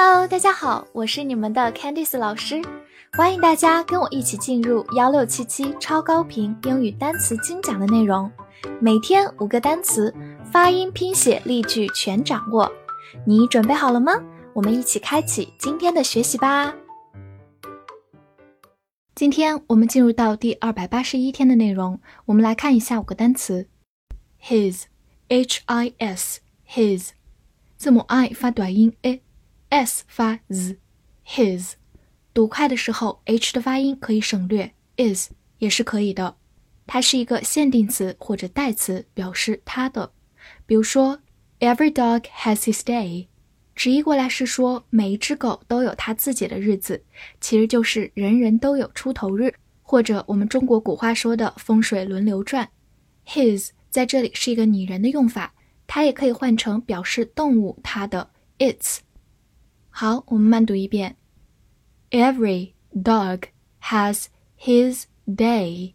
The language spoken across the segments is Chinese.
Hello，大家好，我是你们的 Candice 老师，欢迎大家跟我一起进入幺六七七超高频英语单词精讲的内容，每天五个单词，发音、拼写、例句全掌握，你准备好了吗？我们一起开启今天的学习吧。今天我们进入到第二百八十一天的内容，我们来看一下五个单词：his，h i s，his，字母 i 发短音 a。S 发 z，his，读快的时候，h 的发音可以省略，is 也是可以的。它是一个限定词或者代词，表示它的。比如说，Every dog has his day，直译过来是说每一只狗都有它自己的日子，其实就是人人都有出头日，或者我们中国古话说的风水轮流转。his 在这里是一个拟人的用法，它也可以换成表示动物它的 its。好，我们慢读一遍。Every dog has his day.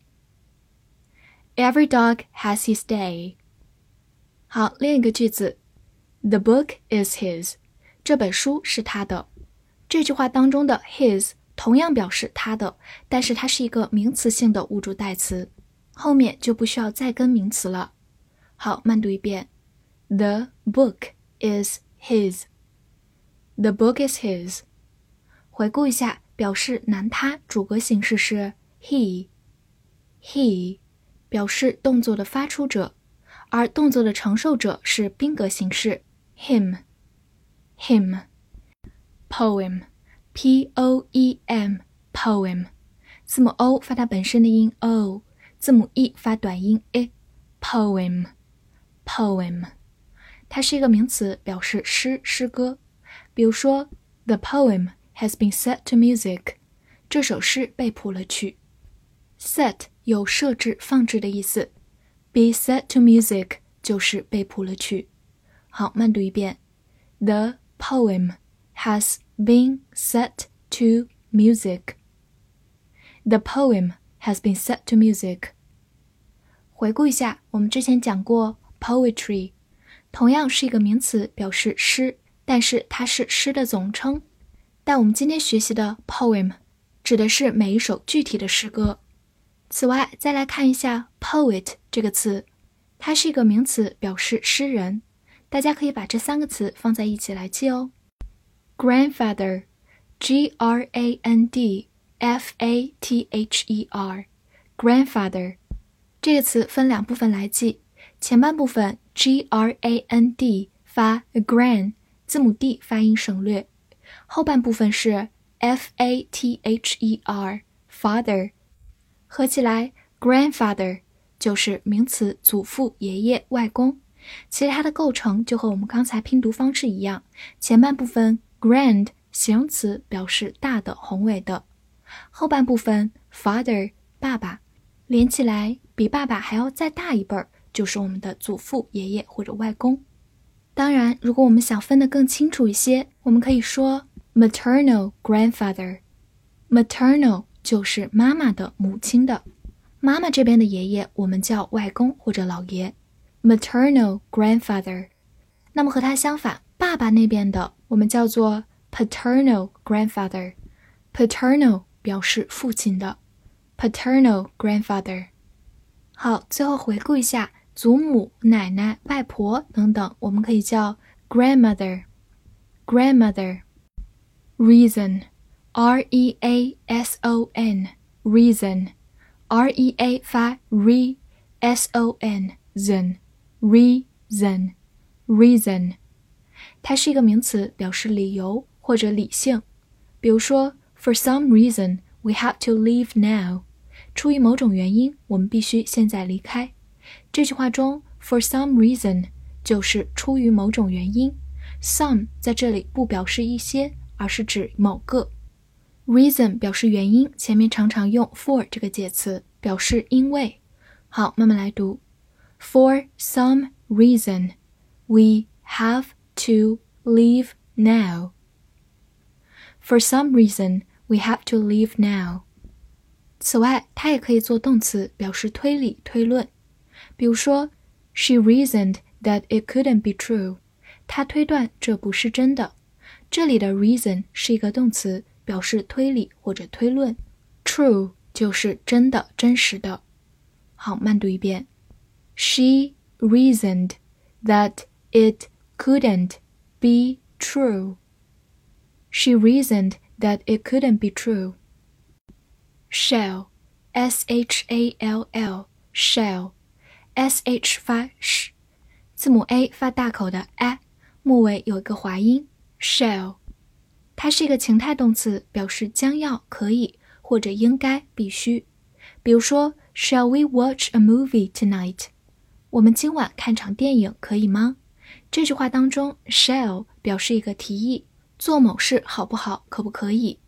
Every dog has his day. 好，另一个句子，The book is his. 这本书是他的。这句话当中的 his 同样表示他的，但是它是一个名词性的物主代词，后面就不需要再跟名词了。好，慢读一遍。The book is his. The book is his。回顾一下，表示男他主格形式是 he。he 表示动作的发出者，而动作的承受者是宾格形式 him。him。poem。p o e m。poem。字母 o 发它本身的音 o，字母 e 发短音 e。poem。poem。它是一个名词，表示诗、诗歌。比如说，The poem has been set to music。这首诗被谱了曲。Set 有设置、放置的意思，be set to music 就是被谱了曲。好，慢读一遍。The poem has been set to music. The poem has been set to music. 回顾一下，我们之前讲过 poetry，同样是一个名词，表示诗。但是它是诗的总称，但我们今天学习的 poem 指的是每一首具体的诗歌。此外，再来看一下 poet 这个词，它是一个名词，表示诗人。大家可以把这三个词放在一起来记哦。grandfather，g r a n d f a t h e r，grandfather 这个词分两部分来记，前半部分 g r a n d 发 grand。字母 d 发音省略，后半部分是 f a t h e r，father，合起来 grandfather 就是名词，祖父、爷爷、外公。其实它的构成就和我们刚才拼读方式一样，前半部分 grand 形容词表示大的、宏伟的，后半部分 father 爸爸，连起来比爸爸还要再大一辈儿，就是我们的祖父、爷爷或者外公。当然，如果我们想分得更清楚一些，我们可以说 maternal grandfather。maternal 就是妈妈的、母亲的，妈妈这边的爷爷我们叫外公或者老爷。maternal grandfather。那么和它相反，爸爸那边的我们叫做 paternal grandfather。paternal 表示父亲的，paternal grandfather。好，最后回顾一下。祖母、奶奶、外婆等等，我们可以叫 grandmother。grandmother。reason，r e a s o n，reason。r e a 发 re，s o n reason，reason，reason。它是一个名词，表示理由或者理性。比如说，For some reason we have to leave now。出于某种原因，我们必须现在离开。这句话中，for some reason 就是出于某种原因。some 在这里不表示一些，而是指某个。reason 表示原因，前面常常用 for 这个介词表示因为。好，慢慢来读。For some reason, we have to leave now. For some reason, we have to leave now. 此外，它也可以做动词，表示推理、推论。比如说，She reasoned that it couldn't be true。她推断这不是真的。 这里的 reason 是一个动词，表示推理或者推论。True 就是真的、真实的。好，慢读一遍。She reasoned that it couldn't be true. She reasoned that it couldn't be true. Shall, s h a l l, shall, s h 发 sh，字母 a 发大口的 a，末尾有一个滑音。Shall，它是一个情态动词，表示将要、可以或者应该、必须。比如说，Shall we watch a movie tonight？我们今晚看场电影可以吗？这句话当中，shall 表示一个提议，做某事好不好，可不可以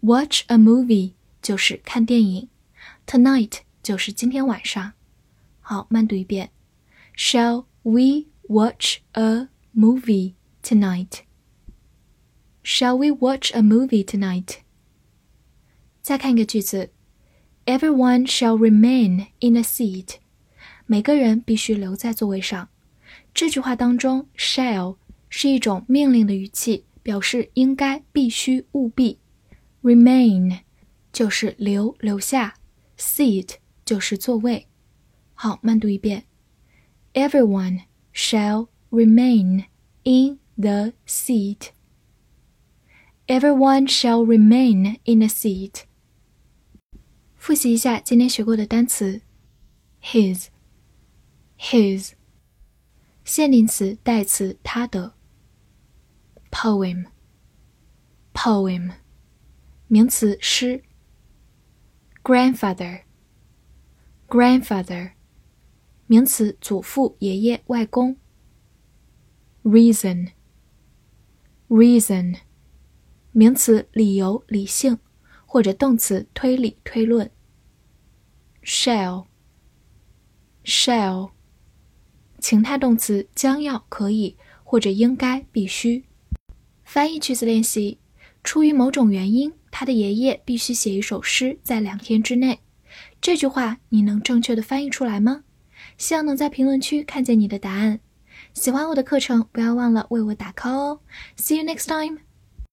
？Watch a movie 就是看电影，tonight 就是今天晚上。好，慢读一遍，Shall we watch a movie tonight？Shall we watch a movie tonight? 再看一个句子，Everyone shall remain in a seat. 每个人必须留在座位上。这句话当中，shall 是一种命令的语气，表示应该、必须、务必。Remain 就是留、留下，seat 就是座位。 好，慢读一遍，Everyone shall remain in the seat. Everyone shall remain in a seat. 复习一下今天学过的单词：his，his，限定词、代词他的；poem，poem，名词诗；grandfather，grandfather， 名词祖父、爷爷、外公；reason，reason。名词理由、理性，或者动词推理、推论。shall，shall，情态动词将要、可以或者应该、必须。翻译句子练习：出于某种原因，他的爷爷必须写一首诗，在两天之内。这句话你能正确的翻译出来吗？希望能在评论区看见你的答案。喜欢我的课程，不要忘了为我打 call 哦。See you next time.